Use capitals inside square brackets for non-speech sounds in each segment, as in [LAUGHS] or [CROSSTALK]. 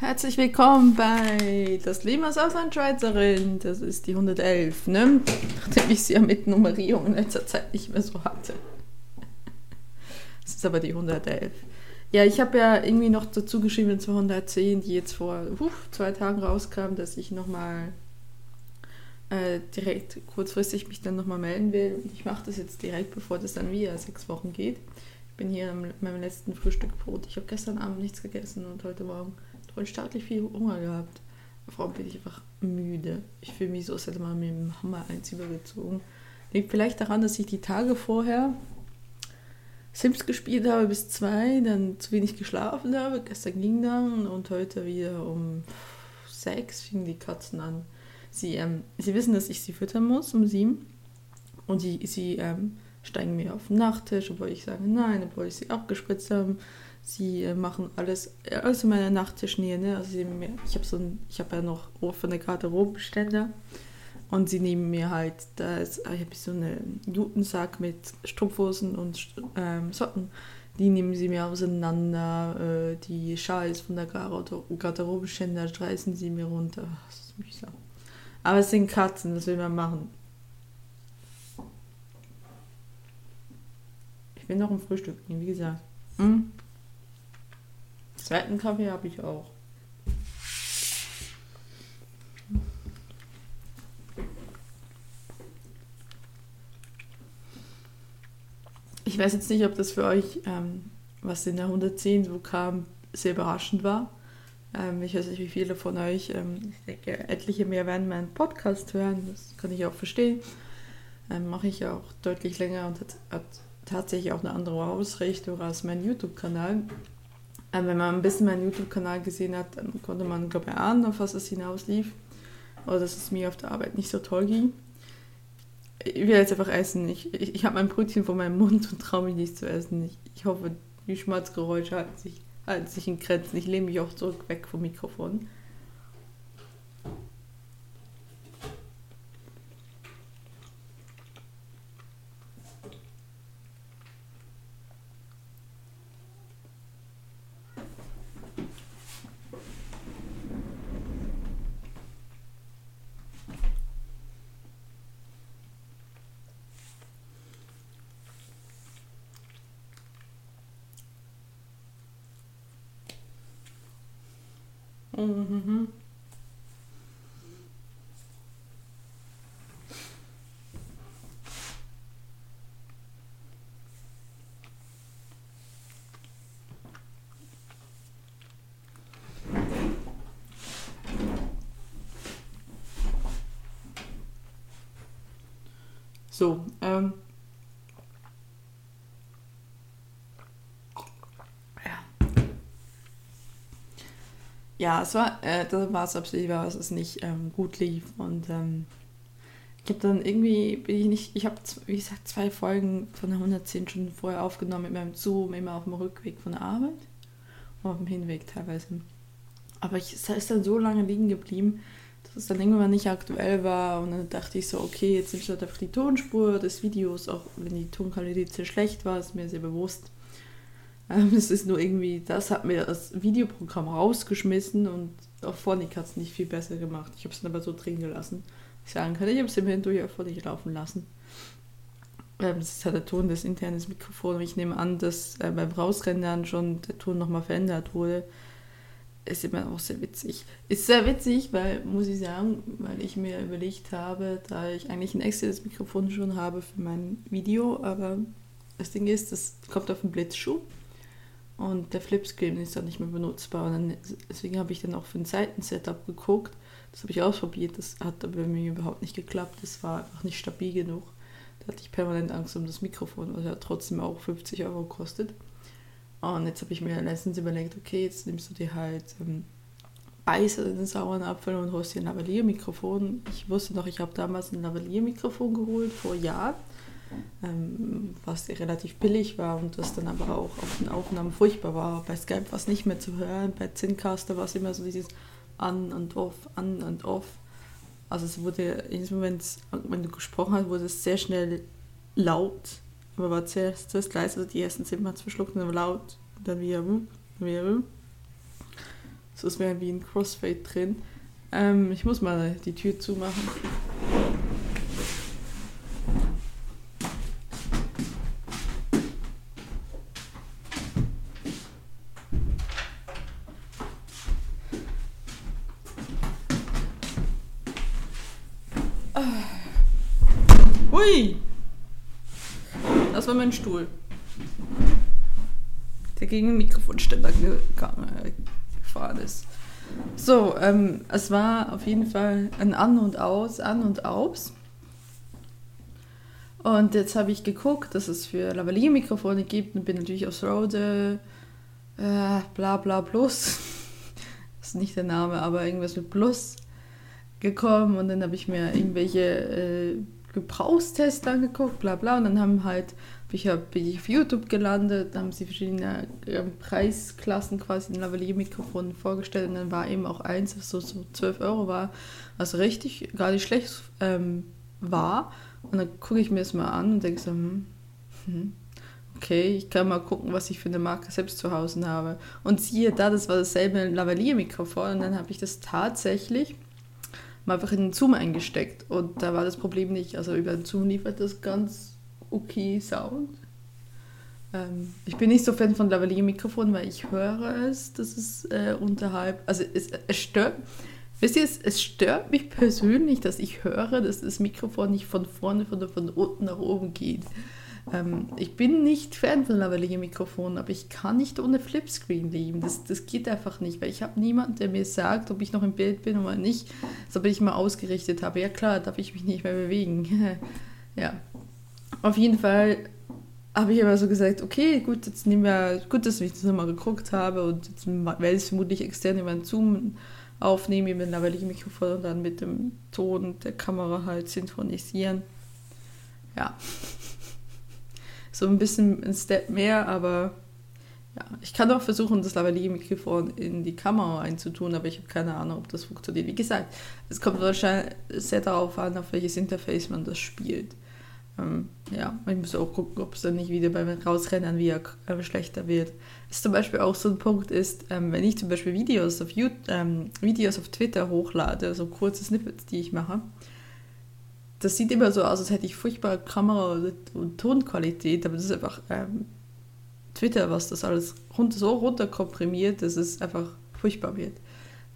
Herzlich willkommen bei Das Leben als Auslandschweizerin. Das ist die 111, ne? Nachdem ich sie ja mit Nummerierung in letzter Zeit nicht mehr so hatte. Das ist aber die 111. Ja, ich habe ja irgendwie noch dazu geschrieben, 210, die jetzt vor uh, zwei Tagen rauskam, dass ich nochmal äh, direkt kurzfristig mich dann nochmal melden will. Ich mache das jetzt direkt, bevor das dann wieder sechs Wochen geht. Ich bin hier mit meinem letzten Frühstückbrot. Ich habe gestern Abend nichts gegessen und heute Morgen staatlich viel Hunger gehabt. Allem bin ich einfach müde. Ich fühle mich so, als hätte man mit dem Hammer eins übergezogen. Liegt vielleicht daran, dass ich die Tage vorher Sims gespielt habe bis zwei, dann zu wenig geschlafen habe. Gestern ging dann und heute wieder um sechs fingen die Katzen an. Sie, ähm, sie wissen, dass ich sie füttern muss um sieben. Und die, sie ähm, steigen mir auf den Nachttisch, obwohl ich sage nein, obwohl ich sie abgespritzt habe. Sie äh, machen alles, also meine Nachttischnähe, ne? Also sie, ich habe so ein, ich habe ja noch der Garderobenständer und sie nehmen mir halt, da ist, ich habe so einen Jutensack mit Strumpfhosen und ähm, Socken. Die nehmen sie mir auseinander, äh, die Schals von der Garderobenständer reißen sie mir runter. Das ist mühsam. Aber es sind Katzen, das will man machen. Ich will noch ein Frühstück, wie gesagt. Hm? Zweiten Kaffee habe ich auch. Ich weiß jetzt nicht, ob das für euch, ähm, was in der 110 so kam, sehr überraschend war. Ähm, ich weiß nicht, wie viele von euch, ähm, ich denke, etliche mehr werden meinen Podcast hören, das kann ich auch verstehen. Ähm, Mache ich auch deutlich länger und hat, hat tatsächlich auch eine andere Ausrichtung als mein YouTube-Kanal. Ähm, wenn man ein bisschen meinen YouTube-Kanal gesehen hat, dann konnte man, glaube ich, ahnen, auf was es hinauslief. Oder dass es mir auf der Arbeit nicht so toll ging. Ich will jetzt einfach essen. Ich, ich, ich habe mein Brötchen vor meinem Mund und traue mich nicht zu essen. Ich, ich hoffe, die Schmerzgeräusche halten sich, halten sich in Grenzen. Ich lehne mich auch zurück weg vom Mikrofon. Mhm. So, ähm, ja, es war, äh, da war es absehbar, dass es nicht ähm, gut lief. Und ähm, ich habe dann irgendwie, bin ich nicht, ich habe, wie gesagt, zwei Folgen von der 110 Stunden vorher aufgenommen mit meinem Zoom, immer auf dem Rückweg von der Arbeit und auf dem Hinweg teilweise. Aber ich, es ist dann so lange liegen geblieben, dass es dann irgendwann nicht aktuell war. Und dann dachte ich so, okay, jetzt nimmst du halt einfach die Tonspur des Videos, auch wenn die Tonqualität sehr schlecht war, ist mir sehr bewusst. Ähm, es ist nur irgendwie, das hat mir das Videoprogramm rausgeschmissen und auch Phonic hat es nicht viel besser gemacht. Ich habe es dann aber so drin gelassen. Ich sagen kann, ich habe es immerhin durch auf Phonic laufen lassen. Ähm, das ist halt der Ton des internen Mikrofons. Ich nehme an, dass äh, beim Rausrendern schon der Ton nochmal verändert wurde. Ist immer auch sehr witzig. Ist sehr witzig, weil, muss ich sagen, weil ich mir überlegt habe, da ich eigentlich ein externes Mikrofon schon habe für mein Video, aber das Ding ist, das kommt auf den Blitzschuh und der Flipscreen ist dann nicht mehr benutzbar. Und dann, deswegen habe ich dann auch für ein Seitensetup geguckt. Das habe ich ausprobiert. Das hat aber bei mir überhaupt nicht geklappt. Das war einfach nicht stabil genug. Da hatte ich permanent Angst um das Mikrofon, was ja trotzdem auch 50 Euro kostet. Und jetzt habe ich mir letztens überlegt, okay, jetzt nimmst du dir halt ähm, Beißer in den sauren Apfel und holst dir ein Lavalier-Mikrofon. Ich wusste noch, ich habe damals ein Lavalier-Mikrofon geholt vor Jahren ähm, was relativ billig war und das dann aber auch auf den Aufnahmen furchtbar war. Bei Skype war es nicht mehr zu hören, bei Zincaster war es immer so dieses an und off, an und off. Also es wurde, Moment, wenn du gesprochen hast, wurde es sehr schnell laut, aber war zuerst, zuerst leise, also die ersten Zimmer hat es verschluckt und dann laut, dann wieder, dann wieder. So ist mir wie ein Crossfade drin. Ähm, ich muss mal die Tür zumachen. Mein Stuhl. Der gegen den Mikrofonständer gegangen, gefahren ist. So, ähm, es war auf jeden Fall ein An und Aus, An und Aus. Und jetzt habe ich geguckt, dass es für Lavalier-Mikrofone gibt und bin natürlich aus Rode äh, bla bla plus. das [LAUGHS] ist nicht der Name, aber irgendwas mit Plus gekommen und dann habe ich mir irgendwelche äh, Gebrauchstests angeguckt, bla bla und dann haben halt ich hab, bin ich auf YouTube gelandet, haben sie verschiedene äh, Preisklassen quasi in Lavalier-Mikrofonen vorgestellt und dann war eben auch eins, was so, so 12 Euro war, was richtig gar nicht schlecht ähm, war. Und dann gucke ich mir das mal an und denke so, hm, hm, okay, ich kann mal gucken, was ich für eine Marke selbst zu Hause habe. Und siehe da, das war dasselbe Lavalier-Mikrofon und dann habe ich das tatsächlich mal einfach in den Zoom eingesteckt und da war das Problem nicht. Also über den Zoom liefert das ganz okay Sound. Ähm, ich bin nicht so Fan von Lavalier-Mikrofon, weil ich höre es, dass es äh, unterhalb, also es, es stört, wisst ihr, es, es, stört mich persönlich, dass ich höre, dass das Mikrofon nicht von vorne, von, von unten nach oben geht. Ähm, ich bin nicht Fan von Lavalier-Mikrofonen, aber ich kann nicht ohne Flipscreen leben. Das, das geht einfach nicht, weil ich habe niemanden, der mir sagt, ob ich noch im Bild bin oder nicht, so ich mal ausgerichtet habe. Ja klar, darf ich mich nicht mehr bewegen. [LAUGHS] ja, auf jeden Fall habe ich aber so gesagt, okay, gut, jetzt nehmen wir, gut, dass ich das nochmal geguckt habe und jetzt werde ich es vermutlich extern über einen Zoom aufnehmen mit einem lavalier Mikrofon und dann mit dem Ton der Kamera halt synchronisieren. Ja. [LAUGHS] So ein bisschen ein Step mehr, aber ja, ich kann auch versuchen, das Lavalier-Mikrofon in die Kamera einzutun, aber ich habe keine Ahnung, ob das funktioniert. Wie gesagt, es kommt wahrscheinlich sehr darauf an, auf welches Interface man das spielt. Ähm, ja, ich muss auch gucken, ob es dann nicht wieder beim Rausrennen wieder äh, schlechter wird. Was zum Beispiel auch so ein Punkt ist, ähm, wenn ich zum Beispiel Videos auf, YouTube, ähm, Videos auf Twitter hochlade, so kurze Snippets, die ich mache, das sieht immer so aus, als hätte ich furchtbare Kamera- und Tonqualität, aber das ist einfach ähm, Twitter, was das alles runter, so runterkomprimiert, dass es einfach furchtbar wird.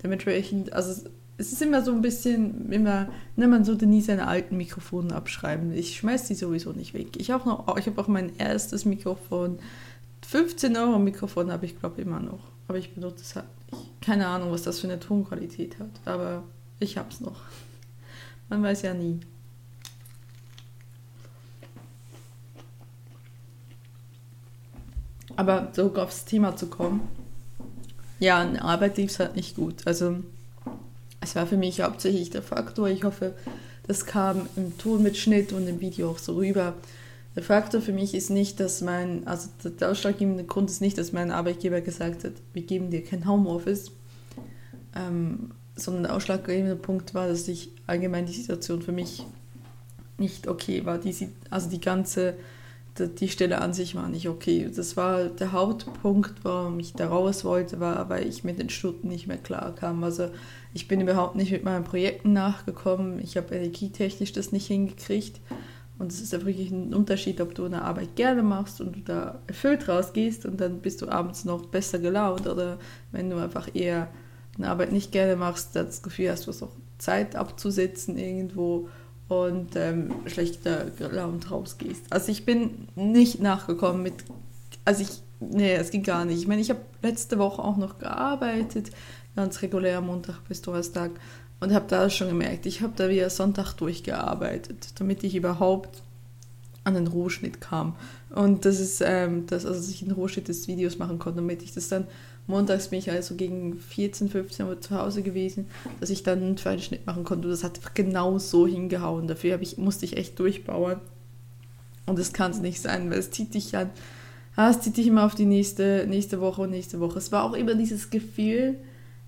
Dementsprechend, also es ist immer so ein bisschen, immer, ne, man sollte nie seine alten Mikrofone abschreiben. Ich schmeiß die sowieso nicht weg. Ich ich habe auch mein erstes Mikrofon, 15 Euro Mikrofon habe ich glaube immer noch. Aber ich benutze es halt nicht. Keine Ahnung, was das für eine Tonqualität hat. Aber ich habe es noch. [LAUGHS] Man weiß ja nie. Aber so aufs Thema zu kommen. Ja, in Arbeit lief es halt nicht gut. Also es war für mich hauptsächlich der Faktor. Ich hoffe, das kam im Tonmitschnitt und im Video auch so rüber. Der Faktor für mich ist nicht, dass mein, also der ausschlaggebende Grund ist nicht, dass mein Arbeitgeber gesagt hat, wir geben dir kein Homeoffice, ähm, sondern der ausschlaggebende Punkt war, dass ich allgemein die Situation für mich nicht okay war. Die, also die ganze, die Stelle an sich war nicht okay. Das war der Hauptpunkt, warum ich da raus wollte, war, weil ich mit den Stunden nicht mehr klar kam. Also ich bin überhaupt nicht mit meinen Projekten nachgekommen. Ich habe energietechnisch das nicht hingekriegt. Und es ist ja wirklich ein Unterschied, ob du eine Arbeit gerne machst und du da erfüllt rausgehst und dann bist du abends noch besser gelaunt oder wenn du einfach eher eine Arbeit nicht gerne machst, das Gefühl hast, du hast auch Zeit abzusetzen irgendwo und ähm, schlechter gelaunt rausgehst. Also ich bin nicht nachgekommen mit, also ich, nee, es ging gar nicht. Ich meine, ich habe letzte Woche auch noch gearbeitet, ganz regulär Montag bis Donnerstag und habe da schon gemerkt, ich habe da wieder Sonntag durchgearbeitet, damit ich überhaupt an den Rohschnitt kam. Und das ist, ähm, das, also dass ich einen Rohschnitt des Videos machen konnte, damit ich das dann, montags bin ich also gegen 14, 15 Uhr zu Hause gewesen, dass ich dann einen zweiten Schnitt machen konnte. Das hat genau so hingehauen. Dafür ich, musste ich echt durchbauen. Und das kann es nicht sein, weil es zieht dich an, ah, es zieht dich immer auf die nächste, nächste Woche und nächste Woche. Es war auch immer dieses Gefühl,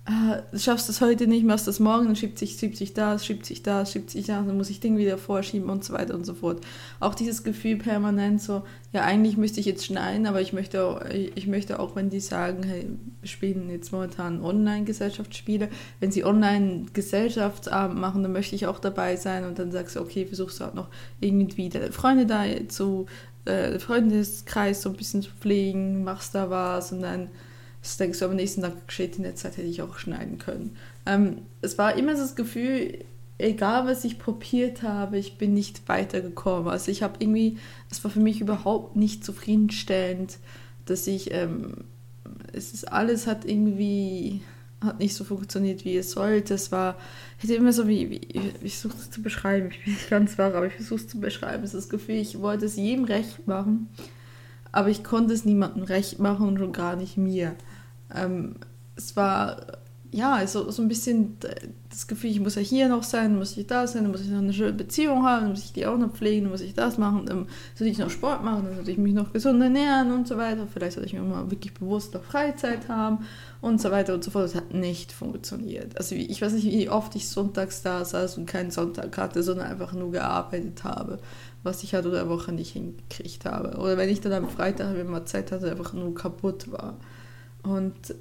ah, schaffst es heute nicht, machst das morgen, dann schiebt sich, schiebt sich das, schiebt sich das, schiebt sich das, dann muss ich Ding wieder vorschieben und so weiter und so fort. Auch dieses Gefühl permanent so, ja, eigentlich müsste ich jetzt schneiden, aber ich möchte auch, ich möchte auch, wenn die sagen, hey, wir spielen jetzt momentan Online-Gesellschaftsspiele, wenn sie Online-Gesellschaftsabend machen, dann möchte ich auch dabei sein und dann sagst du, okay, versuchst du auch noch irgendwie deine Freunde da zu, äh, Freundeskreis so ein bisschen zu pflegen, machst da was und dann das denkst du am nächsten Tag, shit, in der Zeit hätte ich auch schneiden können. Ähm, es war immer so das Gefühl, egal was ich probiert habe, ich bin nicht weitergekommen. Also ich habe irgendwie, es war für mich überhaupt nicht zufriedenstellend, dass ich, ähm, es ist alles hat irgendwie, hat nicht so funktioniert, wie es sollte. Es war, hätte immer so wie, wie ich versuche es zu beschreiben, ich bin nicht ganz wahr, aber ich versuche es zu beschreiben. Es ist das Gefühl, ich wollte es jedem recht machen, aber ich konnte es niemandem recht machen und schon gar nicht mir ähm, es war ja so, so ein bisschen das Gefühl, ich muss ja hier noch sein, muss ich da sein, muss ich noch eine schöne Beziehung haben, muss ich die auch noch pflegen, muss ich das machen, dann sollte ich noch Sport machen, dann sollte ich mich noch gesund ernähren und so weiter. Vielleicht sollte ich mir mal wirklich bewusst noch Freizeit haben und so weiter und so fort. Das hat nicht funktioniert. Also ich weiß nicht, wie oft ich sonntags da saß und keinen Sonntag hatte, sondern einfach nur gearbeitet habe, was ich halt oder der Woche nicht hingekriegt habe. Oder wenn ich dann am Freitag, wenn man Zeit hatte, einfach nur kaputt war. Und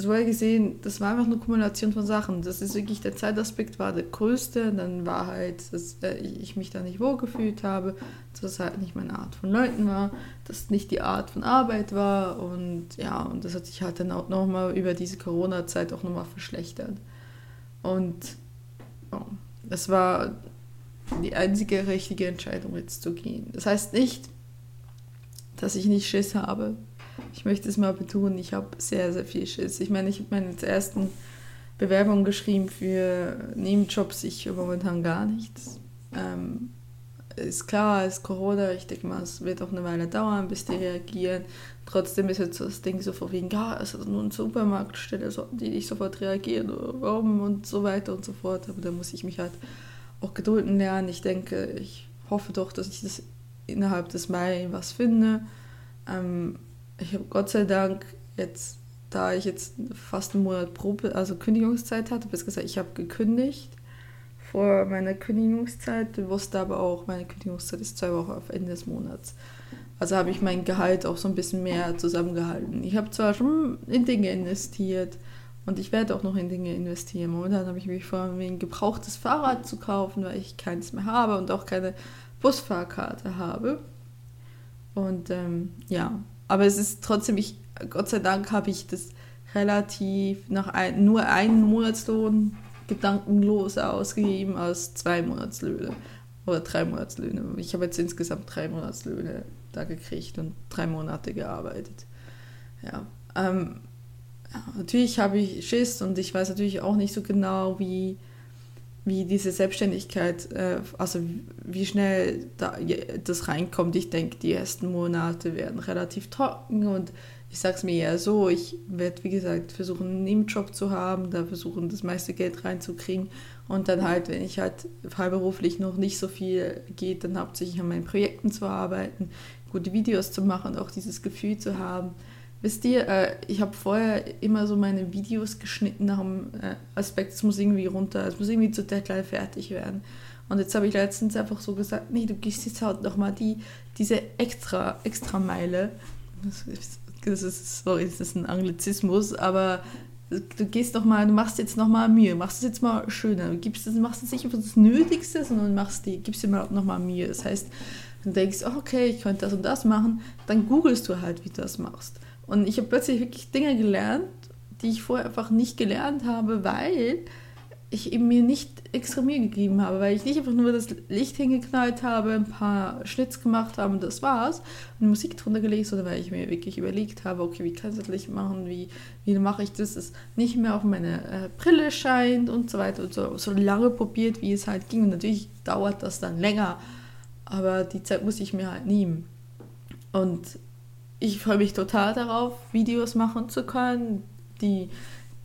so gesehen, das war einfach eine Kumulation von Sachen. Das ist wirklich, der Zeitaspekt war der größte. Dann war halt, dass äh, ich mich da nicht wohlgefühlt habe, dass es halt nicht meine Art von Leuten war, dass es nicht die Art von Arbeit war. Und ja, und das hat sich halt dann auch nochmal über diese Corona-Zeit auch nochmal verschlechtert. Und ja, das war die einzige richtige Entscheidung, jetzt zu gehen. Das heißt nicht, dass ich nicht Schiss habe, ich möchte es mal betonen, ich habe sehr, sehr viel Schiss. Ich meine, ich habe meine ersten Bewerbungen geschrieben für Nebenjobs, ich momentan gar nichts. Ähm, ist klar, es ist Corona, ich denke mal, es wird auch eine Weile dauern, bis die reagieren. Trotzdem ist jetzt das Ding so vorwiegend, ja, es ist nur eine Supermarktstelle, die nicht sofort reagieren, warum und so weiter und so fort. Aber da muss ich mich halt auch gedulden lernen. Ich denke, ich hoffe doch, dass ich das innerhalb des Mai was finde. Ähm, ich habe Gott sei Dank jetzt, da ich jetzt fast einen Monat Probe, also Kündigungszeit hatte, bis gesagt, ich habe gekündigt vor meiner Kündigungszeit, wusste aber auch, meine Kündigungszeit ist zwei Wochen auf Ende des Monats. Also habe ich mein Gehalt auch so ein bisschen mehr zusammengehalten. Ich habe zwar schon in Dinge investiert und ich werde auch noch in Dinge investieren. Momentan habe ich mich vor, ein gebrauchtes Fahrrad zu kaufen, weil ich keins mehr habe und auch keine Busfahrkarte habe. Und ähm, ja, aber es ist trotzdem, ich, Gott sei Dank habe ich das relativ nach ein, nur einen Monatslohn gedankenlos ausgegeben als zwei Monatslöhne oder drei Monatslöhne. Ich habe jetzt insgesamt drei Monatslöhne da gekriegt und drei Monate gearbeitet. Ja, ähm, natürlich habe ich Schiss und ich weiß natürlich auch nicht so genau, wie wie diese Selbstständigkeit, äh, also wie schnell da, das reinkommt. Ich denke, die ersten Monate werden relativ trocken und ich sage es mir eher so, ich werde, wie gesagt, versuchen, einen Nebenjob zu haben, da versuchen, das meiste Geld reinzukriegen und dann halt, wenn ich halt freiberuflich noch nicht so viel geht, dann hauptsächlich an meinen Projekten zu arbeiten, gute Videos zu machen, auch dieses Gefühl zu haben, Wisst ihr, äh, ich habe vorher immer so meine Videos geschnitten nach dem äh, Aspekt, es muss irgendwie runter, es muss irgendwie zu Deadline fertig werden. Und jetzt habe ich letztens einfach so gesagt, nee, du gehst jetzt halt nochmal die, diese extra, extra Meile. Das ist, das ist, sorry, das ist ein Anglizismus, aber du gehst mal, du machst jetzt noch mal Mühe, machst es jetzt mal schöner, du gibst es, machst es nicht einfach das Nötigste, sondern machst die, gibst dir mal noch mal Mühe. Das heißt, du denkst, okay, ich könnte das und das machen, dann googelst du halt, wie du das machst. Und ich habe plötzlich wirklich Dinge gelernt, die ich vorher einfach nicht gelernt habe, weil ich eben mir nicht extra Mühe gegeben habe, weil ich nicht einfach nur das Licht hingeknallt habe, ein paar Schnitz gemacht habe und das war's und Musik drunter gelegt, sondern weil ich mir wirklich überlegt habe, okay, wie kann ich das Licht machen, wie, wie mache ich das, dass es nicht mehr auf meine äh, Brille scheint und so weiter und so, so lange probiert, wie es halt ging. Und natürlich dauert das dann länger, aber die Zeit muss ich mir halt nehmen. Und ich freue mich total darauf, Videos machen zu können, die,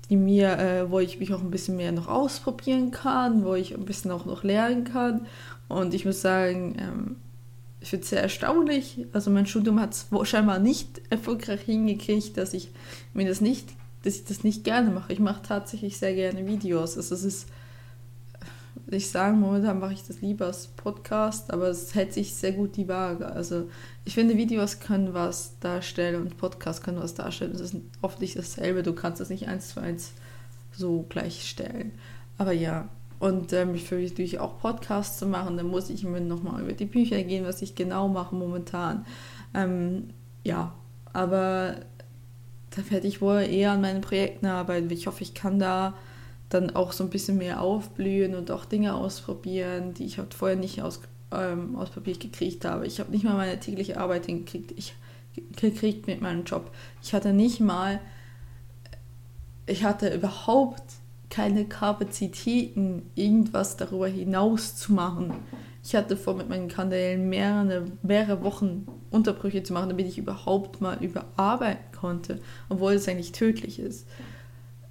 die mir, äh, wo ich mich auch ein bisschen mehr noch ausprobieren kann, wo ich ein bisschen auch noch lernen kann. Und ich muss sagen, ähm, ich finde es sehr erstaunlich. Also mein Studium hat es scheinbar nicht erfolgreich hingekriegt, dass ich mir das nicht dass ich das nicht gerne mache. Ich mache tatsächlich sehr gerne Videos. Also es ist, ich sage, momentan mache ich das lieber als Podcast, aber es hält sich sehr gut die Waage. Also ich finde, Videos können was darstellen und Podcasts können was darstellen. Es ist oft nicht dasselbe. Du kannst das nicht eins zu eins so gleichstellen. Aber ja, und ähm, ich versuche natürlich auch Podcasts zu machen. Dann muss ich mir nochmal über die Bücher gehen, was ich genau mache momentan. Ähm, ja, aber da werde ich wohl eher an meinen Projekten arbeiten. Ich hoffe, ich kann da dann auch so ein bisschen mehr aufblühen und auch Dinge ausprobieren, die ich halt vorher nicht aus, ähm, ausprobiert gekriegt habe. Ich habe nicht mal meine tägliche Arbeit hingekriegt. Ich gekriegt mit meinem Job. Ich hatte nicht mal, ich hatte überhaupt keine Kapazitäten, irgendwas darüber hinaus zu machen. Ich hatte vor, mit meinen Kanälen mehrere, mehrere Wochen Unterbrüche zu machen, damit ich überhaupt mal überarbeiten konnte, obwohl es eigentlich tödlich ist.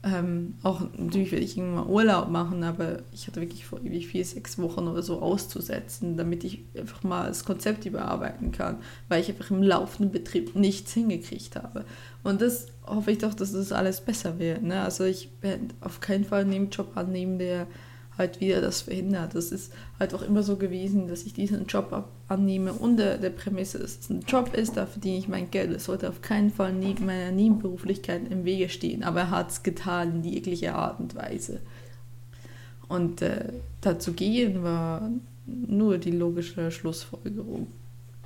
Ähm, auch natürlich werde ich irgendwann Urlaub machen, aber ich hatte wirklich vor, irgendwie vier, sechs Wochen oder so auszusetzen, damit ich einfach mal das Konzept überarbeiten kann, weil ich einfach im laufenden Betrieb nichts hingekriegt habe. Und das hoffe ich doch, dass das alles besser wird. Ne? Also ich werde auf keinen Fall einen Nebenjob annehmen, der halt wieder das verhindert. Das ist halt auch immer so gewesen, dass ich diesen Job annehme unter der Prämisse, dass es ein Job ist, da verdiene ich mein Geld. Es sollte auf keinen Fall neben meiner Nebenberuflichkeit im Wege stehen, aber er hat es getan in jeglicher Art und Weise. Und äh, dazu gehen war nur die logische Schlussfolgerung.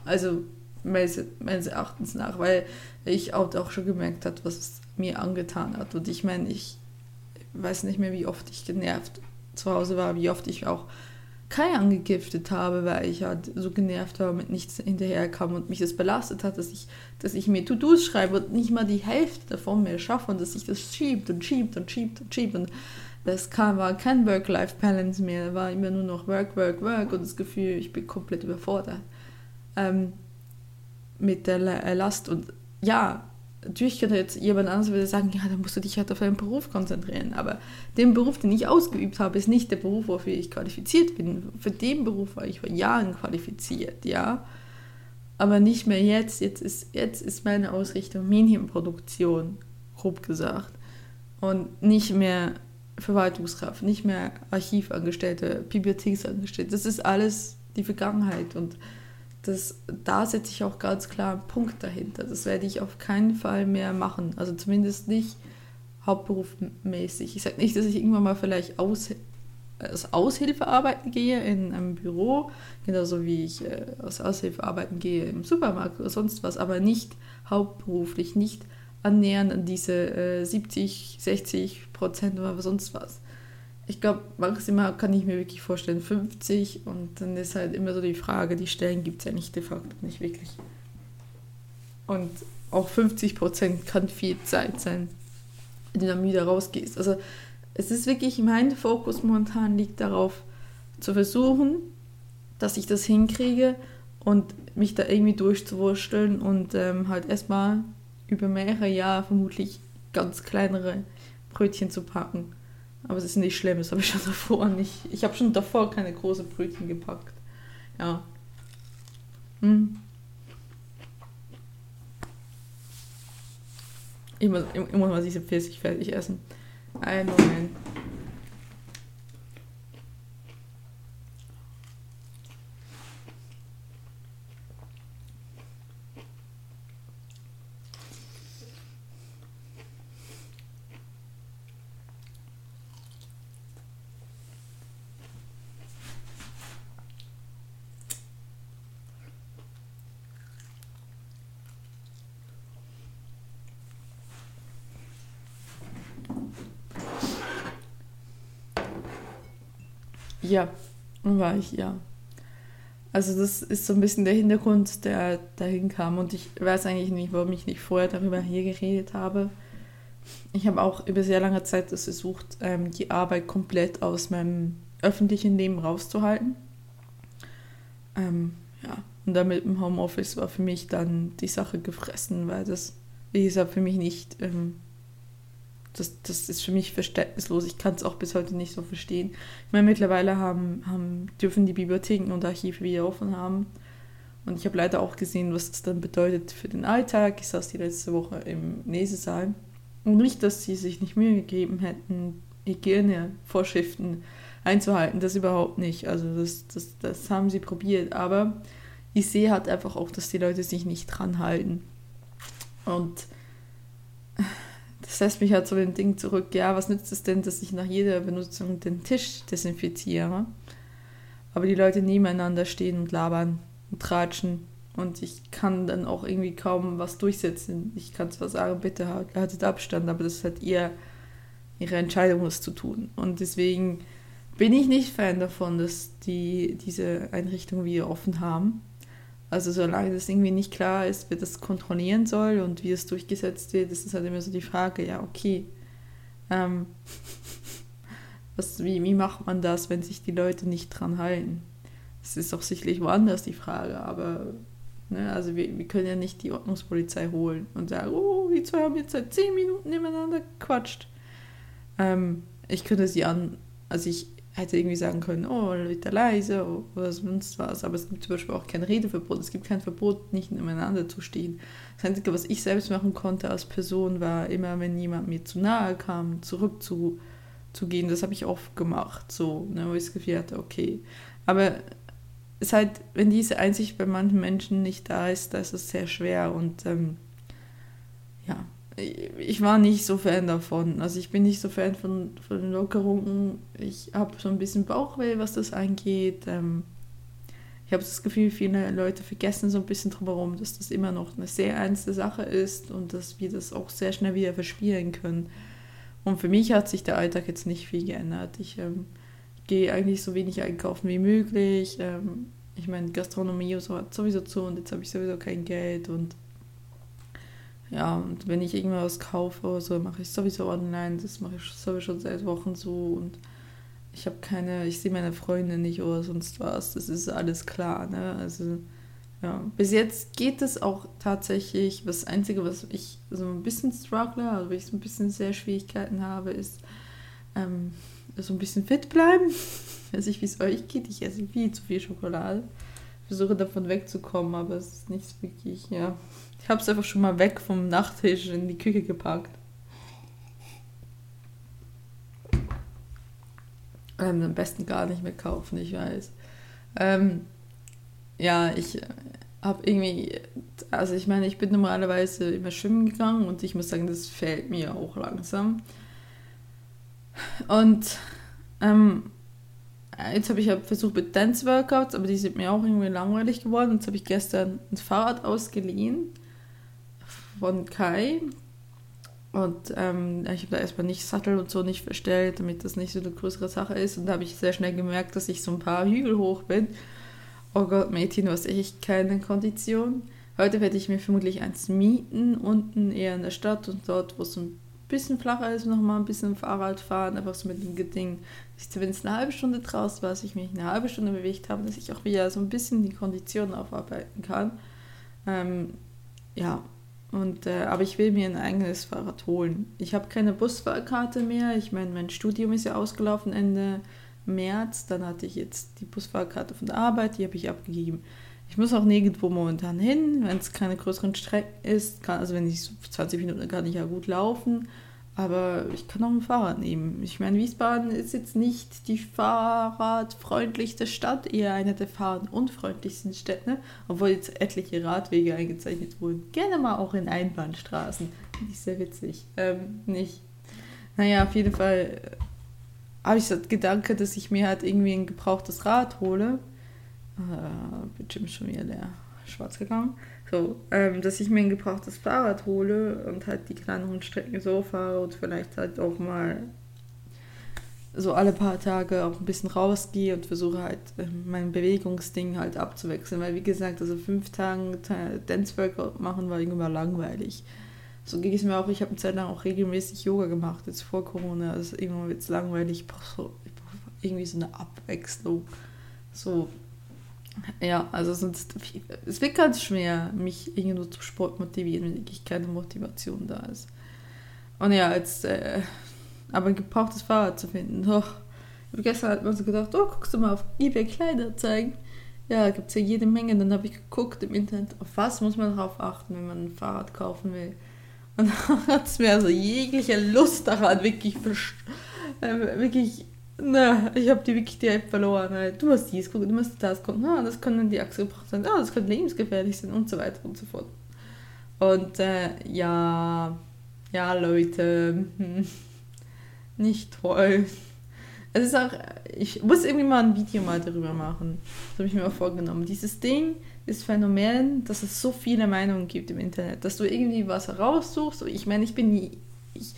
Also meines, Erachtens nach, weil ich auch, auch schon gemerkt habe, was es mir angetan hat. Und ich meine, ich weiß nicht mehr, wie oft ich genervt zu Hause war, wie oft ich auch Kai angegiftet habe, weil ich halt so genervt war, mit nichts hinterherkam und mich das belastet hat, dass ich, dass ich mir To-Dos schreibe und nicht mal die Hälfte davon mehr schaffe und dass sich das schiebt und schiebt und schiebt und schiebt und das kam, war kein Work-Life-Balance mehr, war immer nur noch Work, Work, Work und das Gefühl, ich bin komplett überfordert ähm, mit der Last und ja, natürlich könnte jetzt jemand anderes wieder sagen, ja, dann musst du dich halt auf deinen Beruf konzentrieren. Aber den Beruf, den ich ausgeübt habe, ist nicht der Beruf, wofür ich qualifiziert bin. Für den Beruf war ich vor Jahren qualifiziert, ja. Aber nicht mehr jetzt. Jetzt ist, jetzt ist meine Ausrichtung Medienproduktion, grob gesagt. Und nicht mehr Verwaltungskraft, nicht mehr Archivangestellte, Bibliotheksangestellte. Das ist alles die Vergangenheit. Und das, da setze ich auch ganz klar einen Punkt dahinter. Das werde ich auf keinen Fall mehr machen. Also zumindest nicht hauptberufmäßig. Ich sage nicht, dass ich irgendwann mal vielleicht aus, als Aushilfe arbeiten gehe in einem Büro, genauso wie ich äh, als Aushilfe arbeiten gehe im Supermarkt oder sonst was, aber nicht hauptberuflich, nicht annähernd an diese äh, 70, 60 Prozent oder sonst was ich glaube, maximal kann ich mir wirklich vorstellen 50 und dann ist halt immer so die Frage, die Stellen gibt es ja nicht de facto, nicht wirklich. Und auch 50 Prozent kann viel Zeit sein, wenn du dann wieder rausgehst. Also es ist wirklich, mein Fokus momentan liegt darauf, zu versuchen, dass ich das hinkriege und mich da irgendwie durchzuwursteln und ähm, halt erstmal über mehrere Jahre vermutlich ganz kleinere Brötchen zu packen aber es ist nicht schlimm, das habe ich schon davor nicht. Ich habe schon davor keine großen Brötchen gepackt. Ja. Hm. Ich muss, ich muss mal diese Pfirsich fertig essen. Einen Moment. Ja, war ich, ja. Also das ist so ein bisschen der Hintergrund, der dahin kam. Und ich weiß eigentlich nicht, warum ich nicht vorher darüber hier geredet habe. Ich habe auch über sehr lange Zeit das versucht, ähm, die Arbeit komplett aus meinem öffentlichen Leben rauszuhalten. Ähm, ja, und damit im Homeoffice war für mich dann die Sache gefressen, weil das, wie gesagt, für mich nicht ähm, das, das ist für mich verständnislos. Ich kann es auch bis heute nicht so verstehen. Ich meine, mittlerweile haben, haben, dürfen die Bibliotheken und Archive wieder offen haben. Und ich habe leider auch gesehen, was das dann bedeutet für den Alltag. Ich saß die letzte Woche im Lesesaal Und nicht, dass sie sich nicht Mühe gegeben hätten, Hygienevorschriften einzuhalten, das überhaupt nicht. Also das, das, das haben sie probiert. Aber ich sehe halt einfach auch, dass die Leute sich nicht dran halten. Und das lässt mich halt zu dem Ding zurück, ja, was nützt es denn, dass ich nach jeder Benutzung den Tisch desinfiziere? Aber die Leute nebeneinander stehen und labern und tratschen und ich kann dann auch irgendwie kaum was durchsetzen. Ich kann zwar sagen, bitte haltet Abstand, aber das hat ihr ihre Entscheidung, das zu tun. Und deswegen bin ich nicht Fan davon, dass die diese Einrichtungen wieder offen haben. Also solange das irgendwie nicht klar ist, wer das kontrollieren soll und wie es durchgesetzt wird, ist es halt immer so die Frage, ja, okay, ähm, [LAUGHS] was, wie, wie macht man das, wenn sich die Leute nicht dran halten? Das ist auch sicherlich woanders die Frage, aber ne, also wir, wir können ja nicht die Ordnungspolizei holen und sagen, oh, die zwei haben jetzt seit zehn Minuten nebeneinander gequatscht. Ähm, ich könnte sie an, also ich hätte irgendwie sagen können, oh, Leute leise oder sonst was. Aber es gibt zum Beispiel auch kein Redeverbot. Es gibt kein Verbot, nicht nebeneinander zu stehen. Das Einzige, was ich selbst machen konnte als Person, war immer, wenn jemand mir zu nahe kam, zurück zu. Das habe ich oft gemacht, so, ne, wo ich das Gefühl hatte, okay. Aber es ist halt, wenn diese Einsicht bei manchen Menschen nicht da ist, da ist es sehr schwer und ähm, ja, ich war nicht so Fan davon. Also ich bin nicht so Fan von, von Lockerungen. Ich habe so ein bisschen Bauchweh, was das angeht. Ähm, ich habe das Gefühl, viele Leute vergessen so ein bisschen drumherum, dass das immer noch eine sehr ernste Sache ist und dass wir das auch sehr schnell wieder verspielen können. Und für mich hat sich der Alltag jetzt nicht viel geändert. Ich ähm, gehe eigentlich so wenig einkaufen wie möglich. Ähm, ich meine, Gastronomie so hat sowieso zu und jetzt habe ich sowieso kein Geld und ja, und wenn ich irgendwas kaufe, so mache ich sowieso online. Das mache ich sowieso seit Wochen so. Und ich habe keine, ich sehe meine Freunde nicht oder sonst was. Das ist alles klar, ne? Also, ja. Bis jetzt geht es auch tatsächlich. Das Einzige, was ich so ein bisschen struggle, also ich so ein bisschen sehr Schwierigkeiten habe, ist ähm, so ein bisschen fit bleiben. [LAUGHS] Ich weiß nicht, wie es euch geht. Ich esse viel zu viel Schokolade. Ich versuche davon wegzukommen, aber es ist nicht wirklich, ja. Ich habe es einfach schon mal weg vom Nachttisch in die Küche gepackt. Ähm, am besten gar nicht mehr kaufen, ich weiß. Ähm, ja, ich habe irgendwie, also ich meine, ich bin normalerweise immer schwimmen gegangen und ich muss sagen, das fällt mir auch langsam. Und ähm, jetzt habe ich ja versucht mit Dance-Workouts, aber die sind mir auch irgendwie langweilig geworden. Jetzt habe ich gestern ein Fahrrad ausgeliehen von Kai. Und ähm, ich habe da erstmal nicht Sattel und so nicht verstellt, damit das nicht so eine größere Sache ist. Und da habe ich sehr schnell gemerkt, dass ich so ein paar Hügel hoch bin. Oh Gott, Mädchen, du hast echt keine Kondition. Heute werde ich mir vermutlich eins mieten, unten eher in der Stadt und dort, wo es ein bisschen flacher ist, nochmal ein bisschen Fahrrad fahren, einfach so mit dem Ding, dass ich, es eine halbe Stunde draußen war, dass ich mich eine halbe Stunde bewegt habe, dass ich auch wieder so ein bisschen die Kondition aufarbeiten kann. Ähm, ja, und, äh, aber ich will mir ein eigenes Fahrrad holen. Ich habe keine Busfahrkarte mehr. Ich meine, mein Studium ist ja ausgelaufen Ende März. Dann hatte ich jetzt die Busfahrkarte von der Arbeit, die habe ich abgegeben. Ich muss auch nirgendwo momentan hin, wenn es keine größeren Strecken ist. Kann, also wenn ich so 20 Minuten kann ich ja gut laufen. Aber ich kann auch ein Fahrrad nehmen. Ich meine, Wiesbaden ist jetzt nicht die fahrradfreundlichste Stadt, eher eine der fahrradunfreundlichsten Städte, obwohl jetzt etliche Radwege eingezeichnet wurden. Gerne mal auch in Einbahnstraßen. Finde ich sehr witzig. Ähm, nicht. Naja, auf jeden Fall äh, habe ich den Gedanke, dass ich mir halt irgendwie ein gebrauchtes Rad hole. Äh, Bildschirm schon wieder leer. Schwarz gegangen. So, ähm, dass ich mir ein gebrauchtes Fahrrad hole und halt die kleineren Strecken so fahre und vielleicht halt auch mal so alle paar Tage auch ein bisschen rausgehe und versuche halt äh, mein Bewegungsding halt abzuwechseln. Weil wie gesagt, also fünf Tage Dance Workout machen war irgendwann langweilig. So ging es mir auch, ich habe eine Zeit lang auch regelmäßig Yoga gemacht, jetzt vor Corona. Also irgendwann wird es langweilig, ich brauche so, brauch irgendwie so eine Abwechslung. So ja, also sonst, es wird ganz schwer, mich irgendwo zum Sport motivieren, wenn wirklich keine Motivation da ist. Und ja, jetzt, äh, aber ein gebrauchtes Fahrrad zu finden, doch. Gestern hat man so gedacht, oh, guckst du mal auf eBay Kleider zeigen. Ja, gibt es ja jede Menge. Dann habe ich geguckt im Internet, auf was muss man darauf achten, wenn man ein Fahrrad kaufen will. Und [LAUGHS] dann hat es mir also jegliche Lust daran, wirklich, äh, wirklich, na, ich habe die wirklich die App verloren. Halt. Du musst dies gucken, du musst das gucken, ah, das können die Achse gebracht sein, ah, das könnte lebensgefährlich sein und so weiter und so fort. Und äh, ja, ja, Leute, hm, [LAUGHS] nicht toll. Es ist auch, ich muss irgendwie mal ein Video mal darüber machen. Das habe ich mir auch vorgenommen. Dieses Ding, das Phänomen, dass es so viele Meinungen gibt im Internet, dass du irgendwie was heraussuchst. Ich meine, ich bin nie, ich,